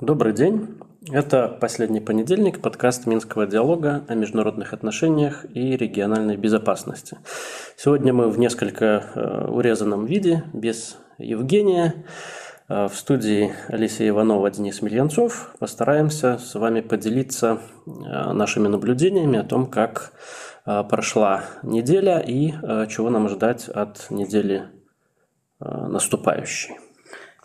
Добрый день. Это последний понедельник, подкаст Минского диалога о международных отношениях и региональной безопасности. Сегодня мы в несколько э, урезанном виде, без Евгения. Э, в студии Алисия Иванова, Денис Мильянцов. Постараемся с вами поделиться э, нашими наблюдениями о том, как прошла неделя и чего нам ждать от недели наступающей.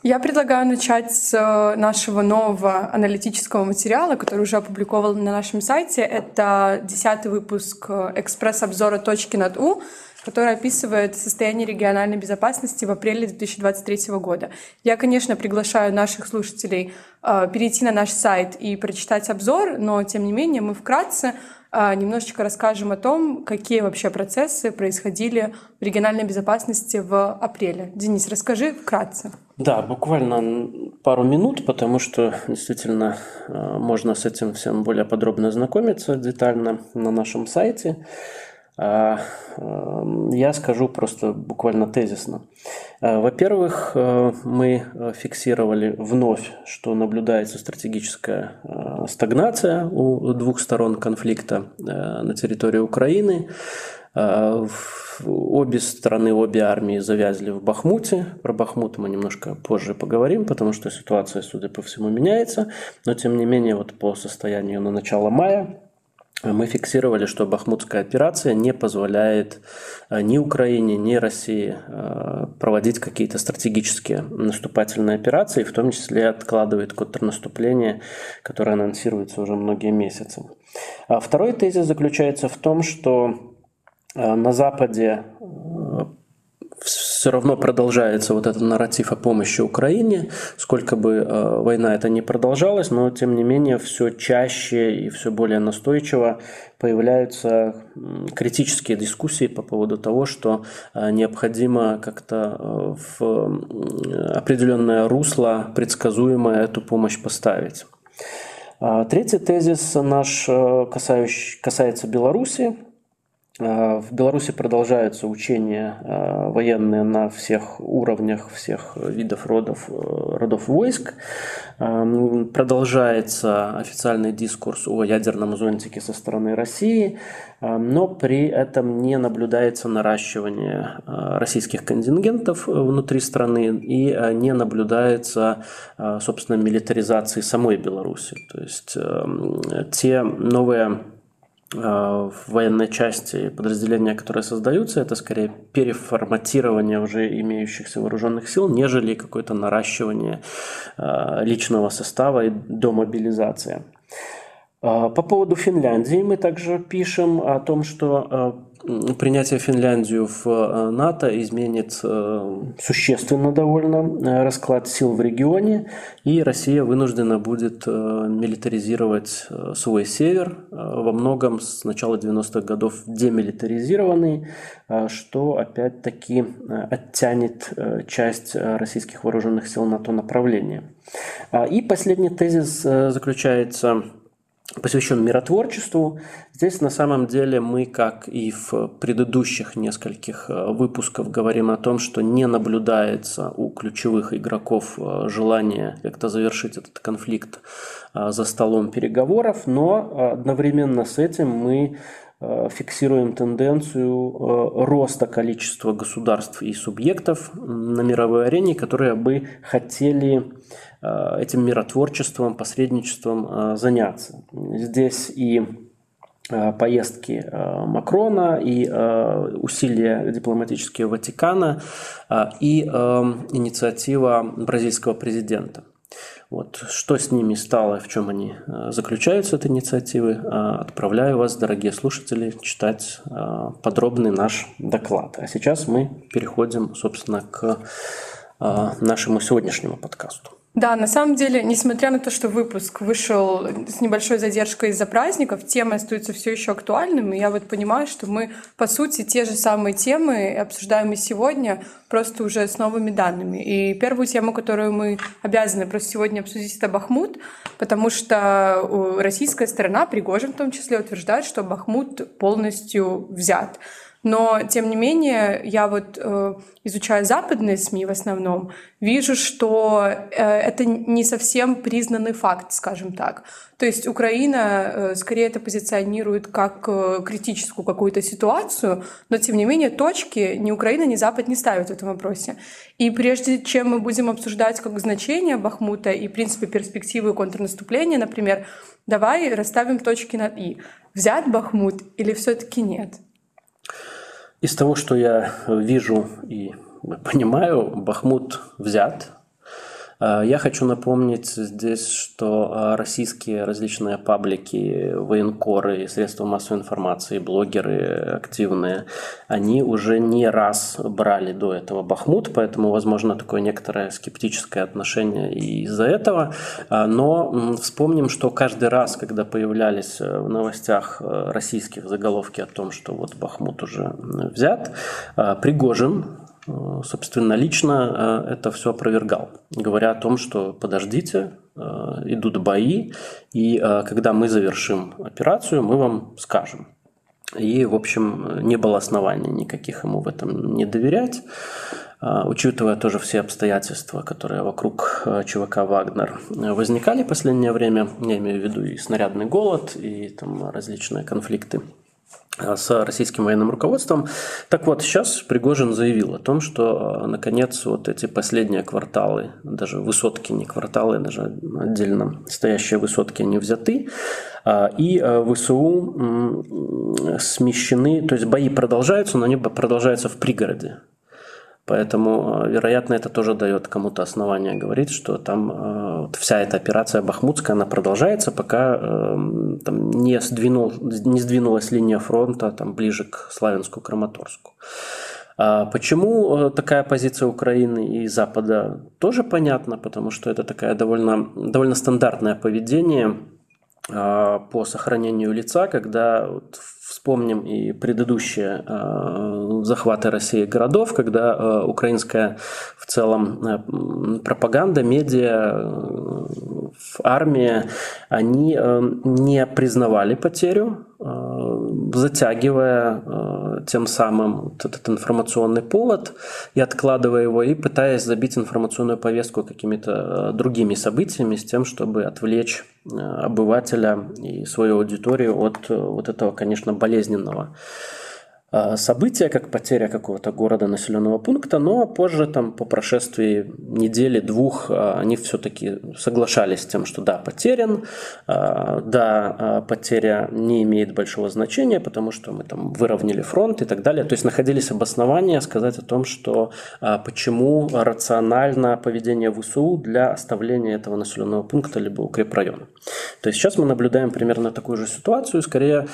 Я предлагаю начать с э, нашего нового аналитического материала, который уже опубликован на нашем сайте. Это десятый выпуск э, экспресс-обзора «Точки над У», который описывает состояние региональной безопасности в апреле 2023 года. Я, конечно, приглашаю наших слушателей э, перейти на наш сайт и прочитать обзор, но, тем не менее, мы вкратце немножечко расскажем о том, какие вообще процессы происходили в региональной безопасности в апреле. Денис, расскажи вкратце. Да, буквально пару минут, потому что действительно а, можно с этим всем более подробно ознакомиться детально на нашем сайте. А, я скажу просто буквально тезисно. Во-первых, мы фиксировали вновь, что наблюдается стратегическая стагнация у двух сторон конфликта на территории Украины. Обе страны, обе армии завязли в Бахмуте. Про Бахмут мы немножко позже поговорим, потому что ситуация, судя по всему, меняется. Но, тем не менее, вот по состоянию на начало мая мы фиксировали, что Бахмутская операция не позволяет э, ни Украине, ни России э, проводить какие-то стратегические наступательные операции, в том числе откладывает контрнаступление, которое анонсируется уже многие месяцы. А второй тезис заключается в том, что э, на Западе все равно продолжается вот этот нарратив о помощи Украине, сколько бы э, война это не продолжалась, но тем не менее все чаще и все более настойчиво появляются критические дискуссии по поводу того, что э, необходимо как-то э, в определенное русло предсказуемое эту помощь поставить. А третий тезис наш касается Беларуси. Э, в Беларуси продолжаются учения э, военные на всех уровнях, всех видов родов, э, родов войск. Продолжается официальный дискурс о ядерном зонтике со стороны России, но при этом не наблюдается наращивание российских контингентов внутри страны и не наблюдается, собственно, милитаризации самой Беларуси. То есть те новые в военной части подразделения, которые создаются, это скорее переформатирование уже имеющихся вооруженных сил, нежели какое-то наращивание э, личного состава и домобилизация. Э, по поводу Финляндии мы также пишем о том, что принятие Финляндию в э, НАТО изменит э, существенно довольно э, расклад сил в регионе, и Россия вынуждена будет милитаризировать свой север, во многом с начала 90-х годов демилитаризированный, что опять-таки оттянет часть российских вооруженных сил на то направление. И последний тезис заключается посвящен миротворчеству. Здесь на самом деле мы, как и в предыдущих нескольких э, выпусках, говорим о том, что не наблюдается у ключевых игроков э, желания как-то завершить этот конфликт э, за столом переговоров, но одновременно с этим мы фиксируем тенденцию роста количества государств и субъектов на мировой арене, которые бы хотели этим миротворчеством, посредничеством э, заняться. Здесь и э, поездки Макрона, и усилия дипломатические Ватикана, и инициатива бразильского президента. Вот. Что с ними стало, в чем они заключаются, этой инициативы, отправляю вас, дорогие слушатели, читать подробный наш доклад. А сейчас мы переходим, собственно, к нашему сегодняшнему подкасту. Да, на самом деле, несмотря на то, что выпуск вышел с небольшой задержкой из-за праздников, темы остаются все еще актуальными. Я вот понимаю, что мы, по сути, те же самые темы обсуждаем и сегодня, просто уже с новыми данными. И первую тему, которую мы обязаны просто сегодня обсудить, это Бахмут, потому что российская сторона, Пригожин в том числе, утверждает, что Бахмут полностью взят. Но, тем не менее, я вот э, изучая западные СМИ в основном, вижу, что э, это не совсем признанный факт, скажем так. То есть Украина э, скорее это позиционирует как критическую какую-то ситуацию, но, тем не менее, точки ни Украина, ни Запад не ставят в этом вопросе. И прежде чем мы будем обсуждать как значение Бахмута и, в принципе, перспективы контрнаступления, например, давай расставим точки над «и». Взят Бахмут или все-таки нет? Из того, что я вижу и понимаю, Бахмут взят, я хочу напомнить здесь, что а, российские различные паблики, военкоры, средства массовой информации, блогеры активные, они уже не раз брали до этого Бахмут, поэтому, возможно, такое некоторое скептическое отношение и из-за этого. А, но вспомним, что каждый раз, когда появлялись э, в новостях э, российских заголовки о том, что вот Бахмут уже взят, Пригожин, собственно, лично э, это все опровергал, говоря о том, что подождите, э, идут бои, и когда мы завершим операцию, мы вам скажем. И, в общем, не было оснований никаких ему в этом не доверять, учитывая тоже все обстоятельства, которые вокруг ЧВК «Вагнер» возникали в последнее время, я имею в виду и снарядный голод, и там различные конфликты Э, с российским военным руководством. Так вот, сейчас Пригожин заявил о том, что, э, наконец, вот эти последние кварталы, даже высотки, не кварталы, даже отдельно стоящие высотки, они взяты, э, и ВСУ смещены, то есть бои продолжаются, но они продолжаются в пригороде. Поэтому, вероятно, это тоже дает кому-то основание говорить, что там вот вся эта операция Бахмутская, она продолжается, пока э, там, не, сдвинул, не сдвинулась линия фронта там, ближе к Славянску, Краматорску. А почему э, такая позиция Украины и Запада тоже понятно, потому что это такая довольно, довольно стандартное поведение э, по сохранению лица, когда вот, Вспомним и предыдущие э, захваты России городов, когда э, украинская в целом э, пропаганда, медиа, армия, они не признавали потерю, затягивая э, тем самым этот информационный повод и откладывая его, и пытаясь забить информационную повестку какими-то э, другими событиями с тем, чтобы отвлечь э, обывателя и свою аудиторию от э, вот этого, конечно, болезненного а, события, как потеря какого-то города, населенного пункта, но позже, там, по прошествии недели, двух, а, они все-таки соглашались с тем, что да, потерян, а, да, потеря не имеет большого значения, потому что мы там выровняли фронт и так далее. То есть находились обоснования сказать о том, что почему рационально поведение ВСУ для оставления этого населенного пункта либо укрепрайона. То есть сейчас мы наблюдаем примерно такую же ситуацию, скорее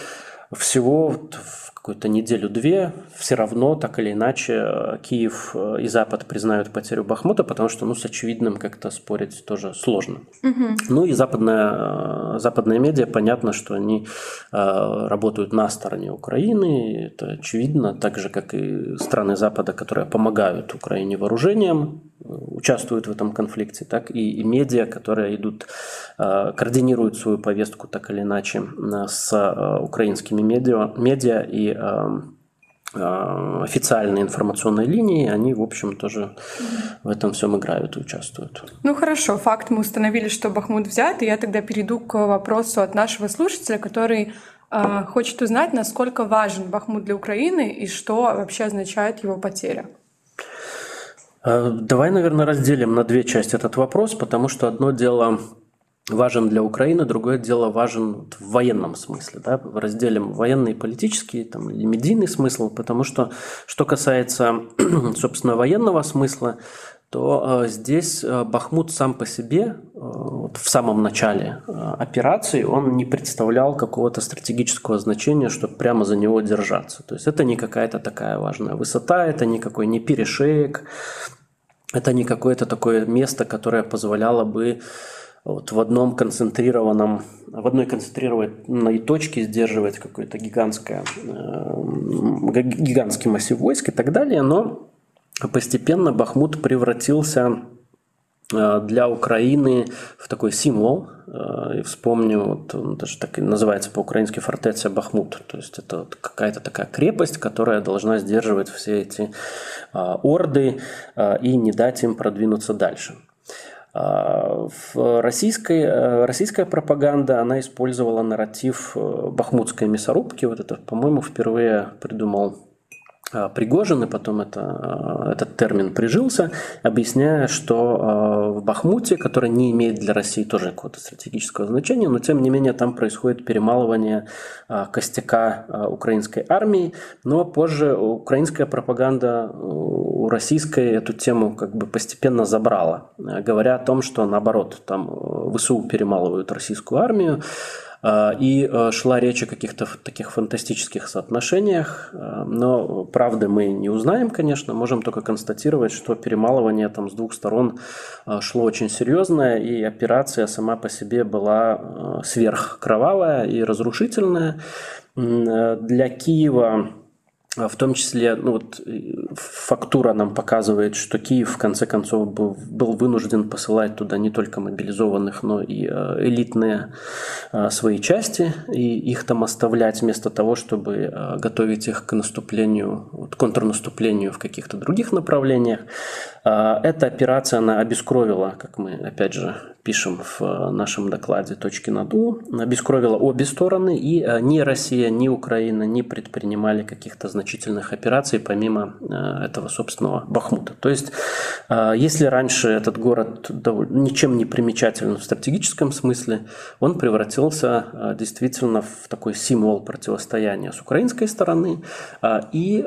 всего в какую-то неделю-две, все равно, так или иначе, э, Киев э, и Запад признают потерю Бахмута, потому что, ну, с очевидным как-то спорить тоже сложно. Угу. Ну и западная, э, западные медиа, понятно, что они э, работают на стороне Украины, это очевидно, так же, как и страны Запада, которые помогают Украине вооружением, участвуют в этом конфликте, так и, и медиа, которые идут, э, координируют свою повестку так или иначе с э, украинскими медиа, медиа и официальные информационные линии, они, в общем, тоже в этом всем играют и участвуют. Ну хорошо, факт мы установили, что Бахмут взят, и я тогда перейду к вопросу от нашего слушателя, который э, хочет узнать, насколько важен Бахмут для Украины и что вообще означает его потеря. Э, давай, наверное, разделим на две части этот вопрос, потому что одно дело важен для Украины, другое дело важен в военном смысле. Да? Разделим военный и политический там, или медийный смысл, потому что, что касается, собственно, военного смысла, то э, здесь э, Бахмут сам по себе э, вот в самом начале э, операции он не представлял какого-то стратегического значения, чтобы прямо за него держаться. То есть это не какая-то такая важная высота, это никакой не перешеек, это не какое-то такое место, которое позволяло бы вот в одном концентрированном, в одной концентрированной точке сдерживать какой-то гигантское, э, гигантский массив войск и так далее, но постепенно Бахмут превратился э, для Украины в такой символ. Э, и вспомню, вот он даже так и называется по-украински фортеця Бахмут. То есть это вот какая-то такая крепость, которая должна сдерживать все эти орды и не дать им продвинуться дальше. В российской, э, российская пропаганда, она использовала нарратив э, бахмутской мясорубки. Вот это, по-моему, впервые придумал Пригожин, и потом это, а, этот термин прижился, объясняя, что а, в Бахмуте, который не имеет для России тоже какого-то стратегического значения, но тем не менее там происходит перемалывание костяка украинской армии, но позже украинская пропаганда у российской эту тему как бы постепенно забрала, говоря о том, что наоборот, там ВСУ перемалывают российскую армию, и а, шла речь о каких-то таких фантастических соотношениях, а, но правды мы не узнаем, конечно, можем только констатировать, что перемалывание там с двух сторон шло очень серьезное, и операция сама по себе была сверхкровавая и разрушительная. Для Киева в том числе, ну вот фактура нам показывает, что Киев в конце концов был, вынужден посылать туда не только мобилизованных, но и э, элитные э, свои части, и их там оставлять вместо того, чтобы э, готовить их к наступлению, к контрнаступлению в каких-то других направлениях. Эта операция, она обескровила, как мы опять же пишем в э, нашем докладе «Точки над У», обескровила обе стороны, и э, ни Россия, ни Украина не предпринимали каких-то значительных операций помимо э, этого собственного Бахмута. То есть, если раньше этот город ничем не примечателен в стратегическом смысле, он превратился действительно в такой символ противостояния с украинской стороны и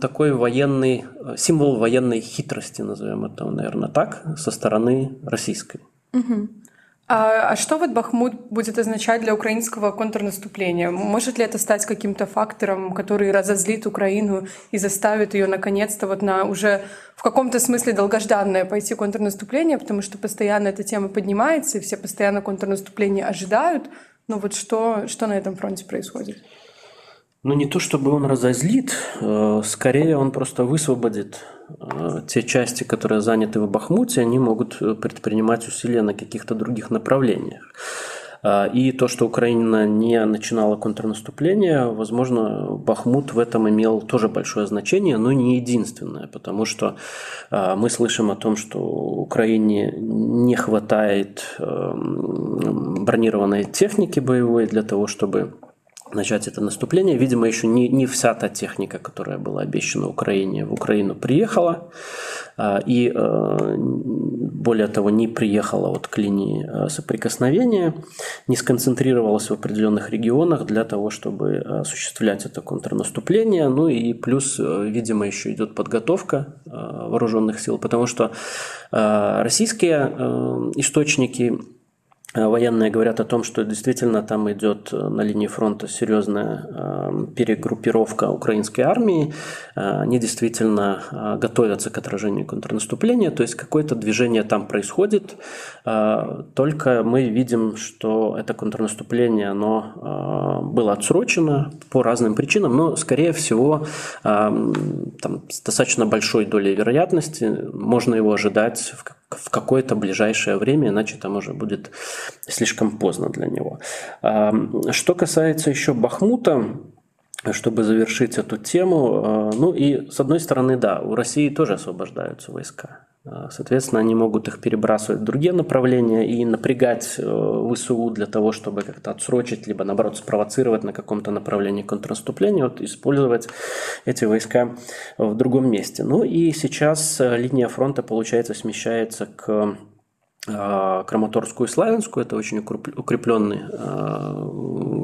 такой военный, символ военной хитрости, назовем это, наверное, так, со стороны российской. Угу. А, а что вот Бахмут будет означать для украинского контрнаступления? Может ли это стать каким-то фактором, который разозлит Украину и заставит ее наконец-то вот на уже в каком-то смысле долгожданное пойти контрнаступление, потому что постоянно эта тема поднимается, и все постоянно контрнаступление ожидают. Но вот что, что на этом фронте происходит? Ну, не то чтобы он разозлит, э, скорее он просто высвободит э, те части, которые заняты в Бахмуте, они могут э, предпринимать усилия на каких-то других направлениях. И то, что Украина не начинала контрнаступление, возможно, Бахмут в этом имел тоже большое значение, но не единственное, потому что мы слышим о том, что Украине не хватает бронированной техники боевой для того, чтобы начать это наступление. Видимо, еще не, не вся та техника, которая была обещана Украине, в Украину приехала. А, и, э, более того, не приехала вот к линии э, соприкосновения, не сконцентрировалась в определенных регионах для того, чтобы осуществлять это контрнаступление. Ну и плюс, э, видимо, еще идет подготовка вооруженных сил, потому что российские источники Э, военные говорят о том, что действительно там идет э, на линии фронта серьезная э, перегруппировка украинской армии. Они действительно готовятся к отражению контрнаступления, то есть какое-то движение там происходит. Только мы видим, что это контрнаступление оно было отсрочено по разным причинам, но, скорее всего, там, с достаточно большой долей вероятности можно его ожидать в в какое-то ближайшее время, иначе там уже будет слишком поздно для него. Что касается еще Бахмута, чтобы завершить эту тему, а, ну и с одной стороны, да, у России тоже освобождаются войска. А, соответственно, они могут их перебрасывать в другие направления и напрягать э, ВСУ для того, чтобы как-то отсрочить, либо наоборот спровоцировать на каком-то направлении контрнаступления, вот использовать эти войска в другом месте. Ну и сейчас э, линия фронта, получается, смещается к Краматорскую и Славянскую. Это очень укрепленная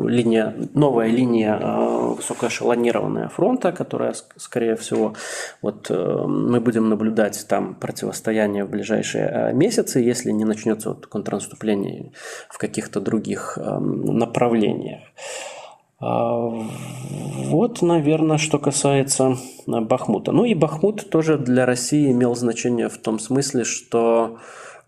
линия, новая линия а, высокоэшелонированная фронта, которая, скорее всего, вот э, мы будем наблюдать там противостояние в ближайшие а, месяцы, если не начнется вот контрнаступление в каких-то других направлениях. Вот, наверное, что касается Бахмута. Ну и Бахмут тоже для России имел значение в том смысле, что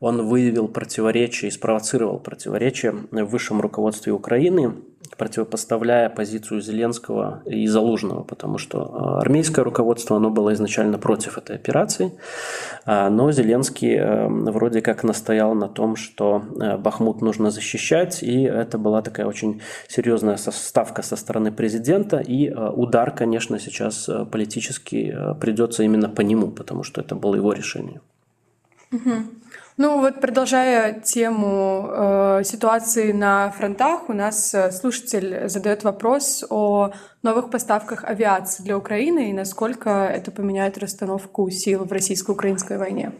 он выявил противоречия и спровоцировал противоречия в высшем руководстве Украины, противопоставляя позицию Зеленского и Залужного, потому что а, армейское руководство оно было изначально против этой операции, а, но Зеленский э, вроде как настоял на том, что э, Бахмут нужно защищать, и это была такая очень серьезная ставка со стороны президента, и э, удар, конечно, сейчас политически придется именно по нему, потому что это было его решение. Угу. Ну вот продолжая тему э, ситуации на фронтах, у нас э, слушатель задает вопрос о новых поставках авиации для Украины и насколько это поменяет расстановку сил в российско-украинской войне.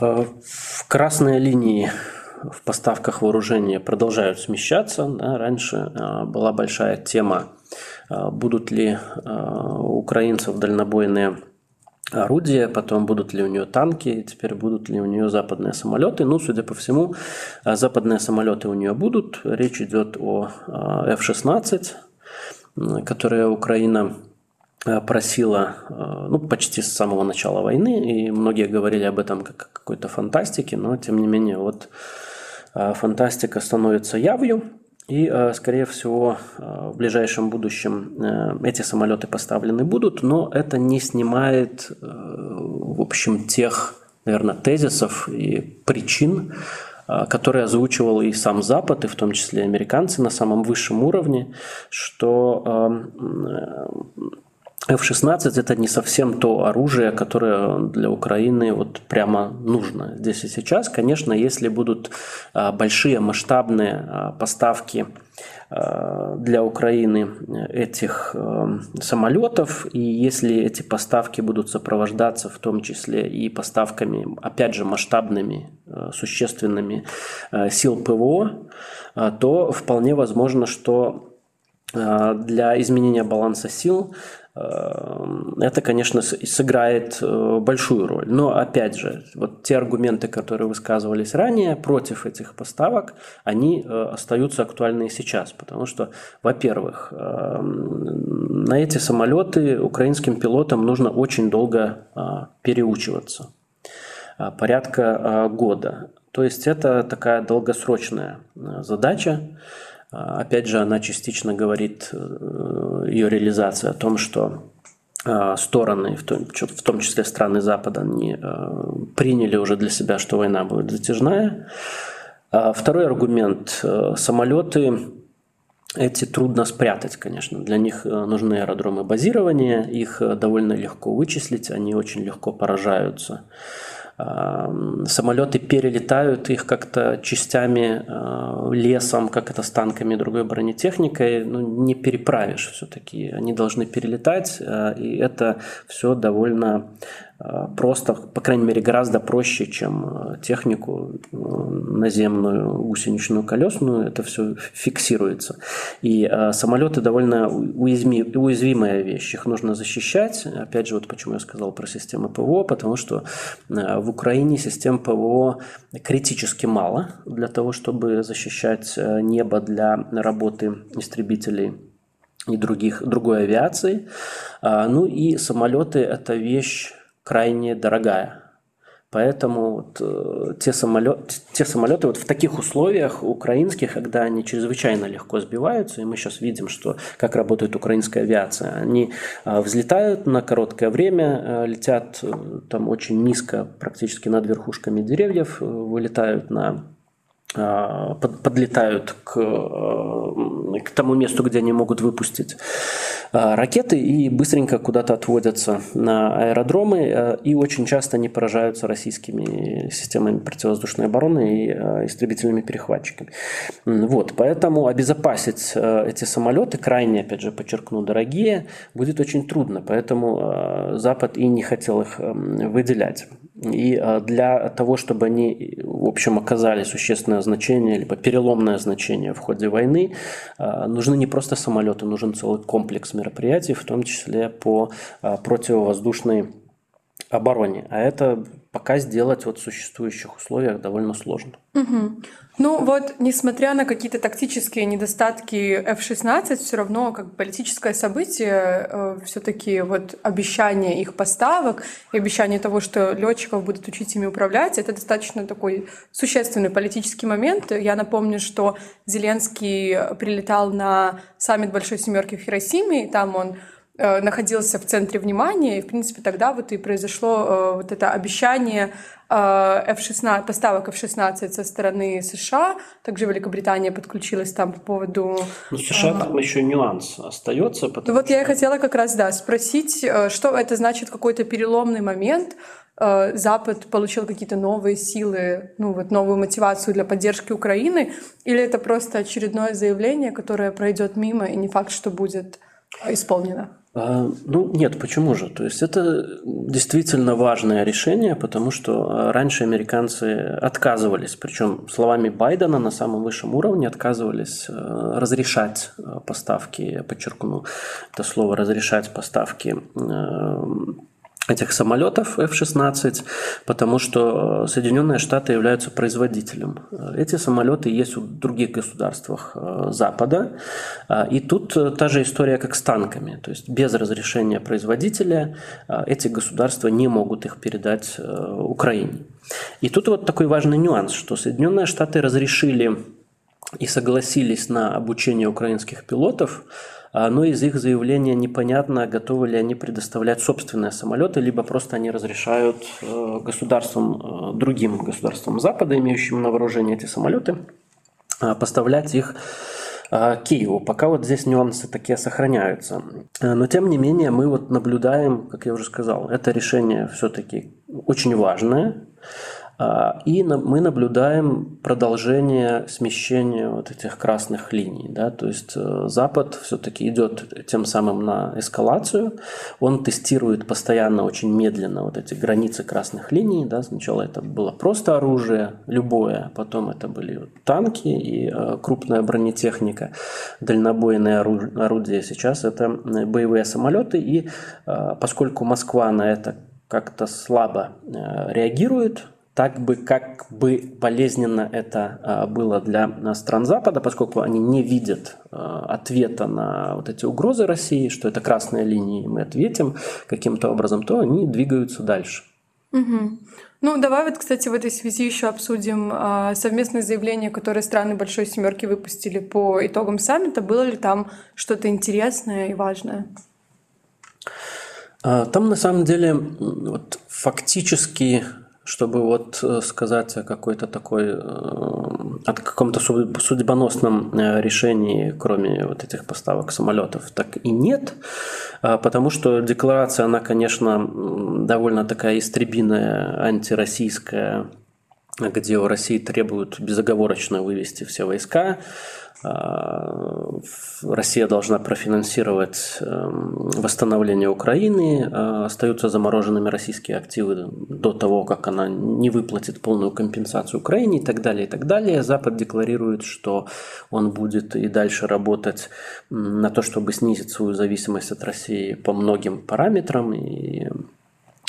Э, в красные линии в поставках вооружения продолжают смещаться. Да, раньше э, была большая тема, будут ли у украинцев дальнобойные орудия, потом будут ли у нее танки, теперь будут ли у нее западные самолеты. Ну, судя по всему, а, западные самолеты у нее будут. Речь идет о а, F-16, которые Украина а, просила ну, почти с самого начала войны, и многие говорили об этом как какой-то фантастике, но тем не менее вот фантастика становится явью. И, э, скорее всего, э, в ближайшем будущем э, эти самолеты поставлены будут, но это не снимает, в общем, тех, наверное, тезисов и причин, которые озвучивал и сам Запад, и в том числе американцы на самом высшем уровне, что F-16 это не совсем то оружие, которое для Украины вот прямо нужно здесь и сейчас. Конечно, если будут а, большие масштабные а, поставки а, для Украины этих самолетов, и если эти поставки будут сопровождаться в том числе и поставками, опять же, масштабными, существенными сил ПВО, то вполне возможно, что для изменения баланса сил Эм, это, конечно, сыграет э, большую роль. Но, опять же, вот те аргументы, которые высказывались ранее против этих поставок, они э, остаются актуальны и сейчас. Потому что, во-первых, на эти самолеты украинским пилотам нужно очень долго переучиваться. Порядка года. То есть это такая долгосрочная задача. А, опять же, она частично говорит, э, ее реализация о том, что а, стороны, в том, числе страны Запада, они э, приняли уже для себя, что война будет затяжная. А второй аргумент. Э, самолеты эти трудно спрятать, конечно. Для них нужны аэродромы базирования, их довольно легко вычислить, они очень легко поражаются самолеты перелетают, их как-то частями а, лесом, как это с танками и другой бронетехникой, ну, не переправишь все-таки. Они должны перелетать, а, и это все довольно Э, просто, по крайней мере, гораздо проще, чем э, технику э, наземную, гусеничную, колесную, это все фиксируется. И самолеты довольно уязвимая, вещь, их нужно защищать. Опять же, вот почему я сказал про системы ПВО, потому что в Украине систем ПВО критически мало для того, чтобы защищать небо для работы истребителей и других, другой авиации. Ну и самолеты – это вещь крайне дорогая. Поэтому вот, э, те, самолет, те самолеты вот в таких условиях украинских, когда они чрезвычайно легко сбиваются, и мы сейчас видим, что, как работает украинская авиация, они э, взлетают на короткое время, э, летят там очень низко, практически над верхушками деревьев, вылетают на подлетают к, к тому месту, где они могут выпустить а, ракеты и быстренько куда-то отводятся на аэродромы э, и очень часто не поражаются российскими системами противовоздушной обороны и э, истребительными перехватчиками. Вот, поэтому обезопасить эти самолеты, крайне, опять же, подчеркну, дорогие, будет очень трудно, поэтому Запад и не хотел их эм, выделять. И для того, чтобы они, в общем, оказали существенное значение, либо переломное значение в ходе войны, а, нужны не просто самолеты, нужен целый комплекс мероприятий, в том числе по а, противовоздушной обороне. А это пока сделать вот в существующих условиях довольно сложно. Угу. Ну вот, несмотря на какие-то тактические недостатки F-16, все равно как политическое событие, э, все-таки вот обещание их поставок и обещание того, что летчиков будут учить ими управлять, это достаточно такой существенный политический момент. Я напомню, что Зеленский прилетал на саммит Большой Семерки в Хиросиме, и там он находился в центре внимания, и, в принципе, тогда вот и произошло э, вот это обещание э, F-16, поставок F-16 со стороны США. Также Великобритания подключилась там по поводу... Ну, США там еще нюанс остается. Потому вот что... я и хотела как раз, да, спросить, что это значит какой-то переломный момент, Запад получил какие-то новые силы, ну вот новую мотивацию для поддержки Украины, или это просто очередное заявление, которое пройдет мимо и не факт, что будет исполнено? А, ну нет, почему же? То есть это действительно важное решение, потому что а, раньше американцы отказывались, причем словами Байдена на самом высшем уровне отказывались а, разрешать поставки, я подчеркну это слово разрешать поставки этих самолетов F-16, потому что э, Соединенные Штаты являются производителем. Эти самолеты есть в других государствах э, Запада. И тут э, та же история, как с танками. То есть без разрешения производителя эти государства не могут их передать Украине. И тут вот такой важный нюанс, что Соединенные Штаты разрешили и согласились на обучение украинских пилотов а, но из их заявления непонятно, готовы ли они предоставлять собственные самолеты, либо просто они разрешают э, государствам, э, другим государствам Запада, имеющим на вооружении эти самолеты, а, поставлять их а, Киеву. Пока вот здесь нюансы такие сохраняются. Э, но тем не менее мы вот наблюдаем, как я уже сказал, это решение все-таки очень важное. А, и мы наблюдаем продолжение смещения вот этих красных линий. Да? То есть э, Запад все-таки идет тем самым на эскалацию. Он тестирует постоянно очень медленно вот эти границы красных линий. Да? Сначала это было просто оружие, любое, потом это были танки и э, крупная бронетехника, дальнобойные орудия. Сейчас это э, боевые самолеты. И поскольку Москва на это как-то слабо реагирует, так бы, как бы болезненно это а, было для стран Запада, поскольку они не видят а, ответа на вот эти угрозы России, что это красная линия, и мы ответим каким-то образом, то они двигаются дальше. Угу. Ну, давай вот, кстати, в этой связи еще обсудим совместное заявление, которое страны Большой Семерки выпустили по итогам саммита. Было ли там что-то интересное и важное? Там на самом деле вот, фактически чтобы вот э, сказать о какой-то такой, э, о каком-то судьбоносном э, решении, кроме вот этих поставок самолетов, так и нет, а, потому что декларация, она, конечно, довольно такая истребиная, антироссийская, где у России требуют безоговорочно вывести все войска, а, Россия должна профинансировать эм, восстановление Украины, а, остаются замороженными российские активы до того, как она не выплатит полную компенсацию Украине и так далее, и так далее. Запад декларирует, что он будет и дальше работать на то, чтобы снизить свою зависимость от России по многим параметрам, и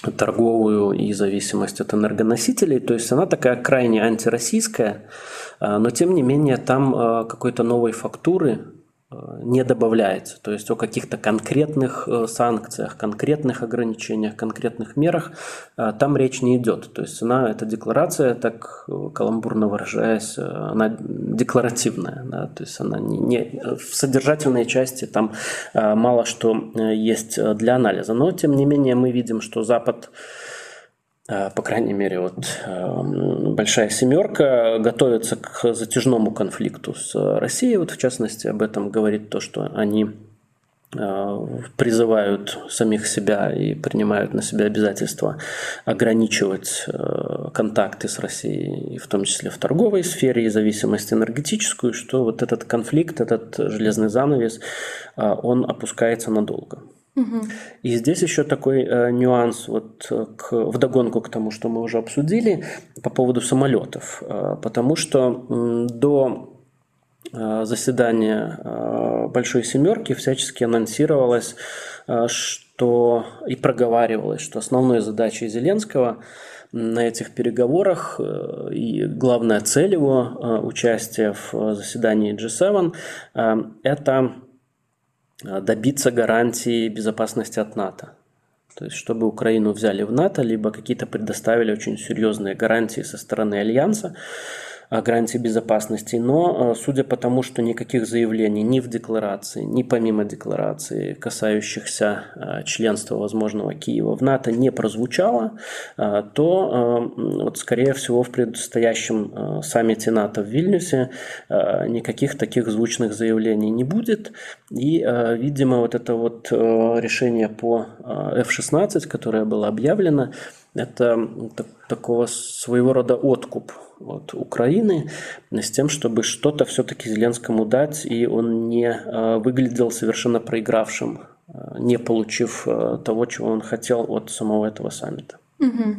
торговую и зависимость от энергоносителей. То есть она такая крайне антироссийская, а, но тем не менее там а, какой-то новой фактуры не добавляется. То есть о каких-то конкретных э, санкциях, конкретных ограничениях, конкретных мерах там речь не идет. То есть она, эта декларация, так э, каламбурно выражаясь, э, она декларативная. Да? То есть она не, не, в содержательной части там мало что есть для анализа. Но тем не менее мы видим, что Запад Э, по крайней мере, вот эм, Большая Семерка готовится к затяжному конфликту с Россией. Вот в частности об этом говорит то, что они э, призывают самих себя и принимают на себя обязательства ограничивать э, контакты с Россией, в том числе в торговой сфере и зависимость энергетическую, что вот этот конфликт, этот железный занавес, он опускается надолго. И здесь еще такой э, нюанс вот э, к, вдогонку к тому, что мы уже обсудили по поводу самолетов, э, потому что э, до заседания Большой Семерки всячески анонсировалось, что что и проговаривалось, что основной задачей Зеленского на этих переговорах э, и главная цель его э, участия в заседании G7 – это добиться гарантии безопасности от НАТО. То есть, чтобы Украину взяли в НАТО, либо какие-то предоставили очень серьезные гарантии со стороны Альянса, гарантии безопасности, но судя по тому, что никаких заявлений ни в декларации, ни помимо декларации, касающихся членства возможного Киева в НАТО, не прозвучало, то вот, скорее всего в предстоящем саммите НАТО в Вильнюсе никаких таких звучных заявлений не будет. И, видимо, вот это вот решение по F-16, которое было объявлено, это такого своего рода откуп от Украины с тем, чтобы что-то все-таки Зеленскому дать, и он не э, выглядел совершенно проигравшим, э, не получив э, того, чего он хотел от самого этого саммита. Угу.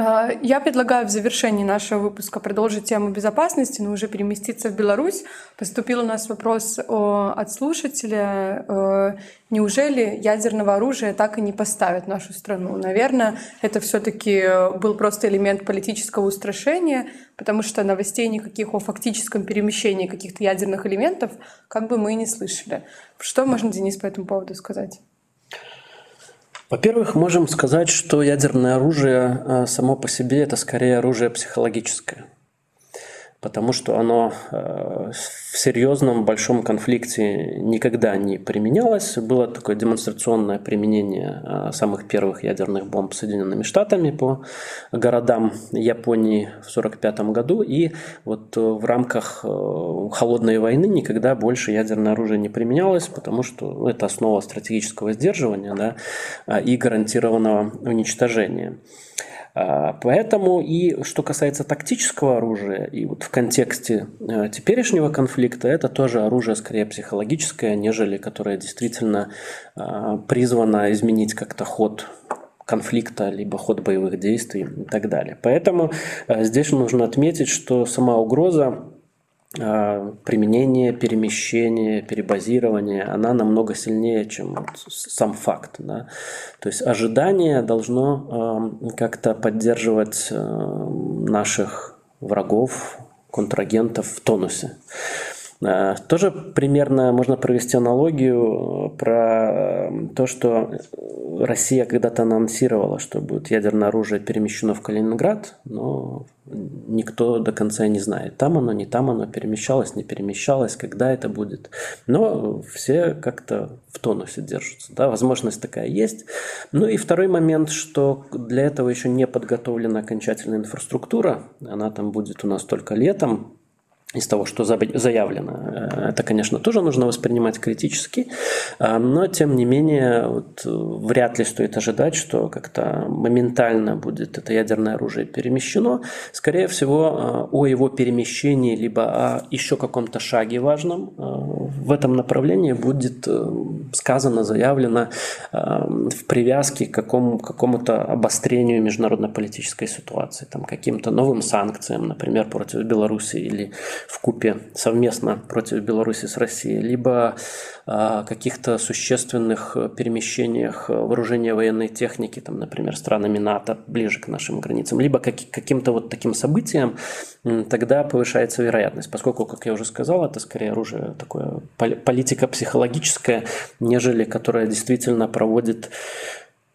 А, я предлагаю в завершении нашего выпуска продолжить тему безопасности, но уже переместиться в Беларусь. Поступил у нас вопрос от слушателя. Э, неужели ядерного оружия так и не поставят в нашу страну? Наверное, это все-таки был просто элемент политического устрашения, потому что новостей никаких о фактическом перемещении каких-то ядерных элементов как бы мы и не слышали. Что можно, Денис, по этому поводу сказать? Во-первых, можем сказать, что ядерное оружие э, само по себе это скорее оружие психологическое потому что оно э, в серьезном большом конфликте никогда не применялось. Было такое демонстрационное применение э, самых первых ядерных бомб Соединенными Штатами по городам Японии в 1945 году. И вот э, в рамках холодной войны никогда больше ядерное оружие не применялось, потому что это основа стратегического сдерживания да, и гарантированного уничтожения. А, поэтому и что касается тактического оружия, и вот в контексте э, теперешнего конфликта, это тоже оружие скорее психологическое, нежели которое действительно а, призвано изменить как-то ход конфликта, либо ход боевых действий и так далее. Поэтому э, здесь нужно отметить, что сама угроза применение, перемещение, перебазирование, она намного сильнее, чем сам факт. Да? То есть ожидание должно как-то поддерживать наших врагов, контрагентов в тонусе. А, тоже примерно можно провести аналогию про то, что Россия когда-то анонсировала, что будет ядерное оружие перемещено в Калининград, но никто до конца не знает, там оно, не там оно, перемещалось, не перемещалось, когда это будет. Но все как-то в тонусе держатся. Да? Возможность такая есть. Ну и второй момент, что для этого еще не подготовлена окончательная инфраструктура. Она там будет у нас только летом, из того, что заявлено. Э, это, конечно, тоже нужно воспринимать критически, э, но, тем не менее, вот, вряд ли стоит ожидать, что как-то моментально будет это ядерное оружие перемещено. Скорее всего, э, о его перемещении, либо о еще каком-то шаге важном в этом направлении будет сказано, заявлено в привязке к какому, какому-то обострению международно-политической ситуации, там, каким-то новым санкциям, например, против Беларуси или в купе совместно против Беларуси с Россией, либо о каких-то существенных перемещениях вооружения военной техники, там, например, странами НАТО ближе к нашим границам, либо как, каким-то вот таким событиям, тогда повышается вероятность, поскольку, как я уже сказал, это скорее оружие такое политика психологическая, нежели которая действительно проводит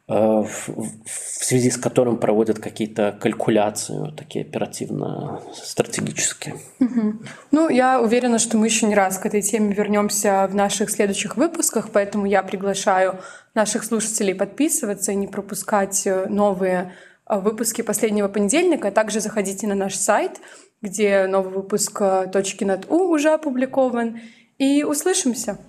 в связи с которым проводят какие-то калькуляции такие оперативно-стратегические. Угу. Ну, я уверена, что мы еще не раз к этой теме вернемся в наших следующих выпусках, поэтому я приглашаю наших слушателей подписываться и не пропускать э, новые э, выпуски последнего понедельника. Также заходите на наш сайт, где новый выпуск «Точки над У» уже опубликован. И услышимся!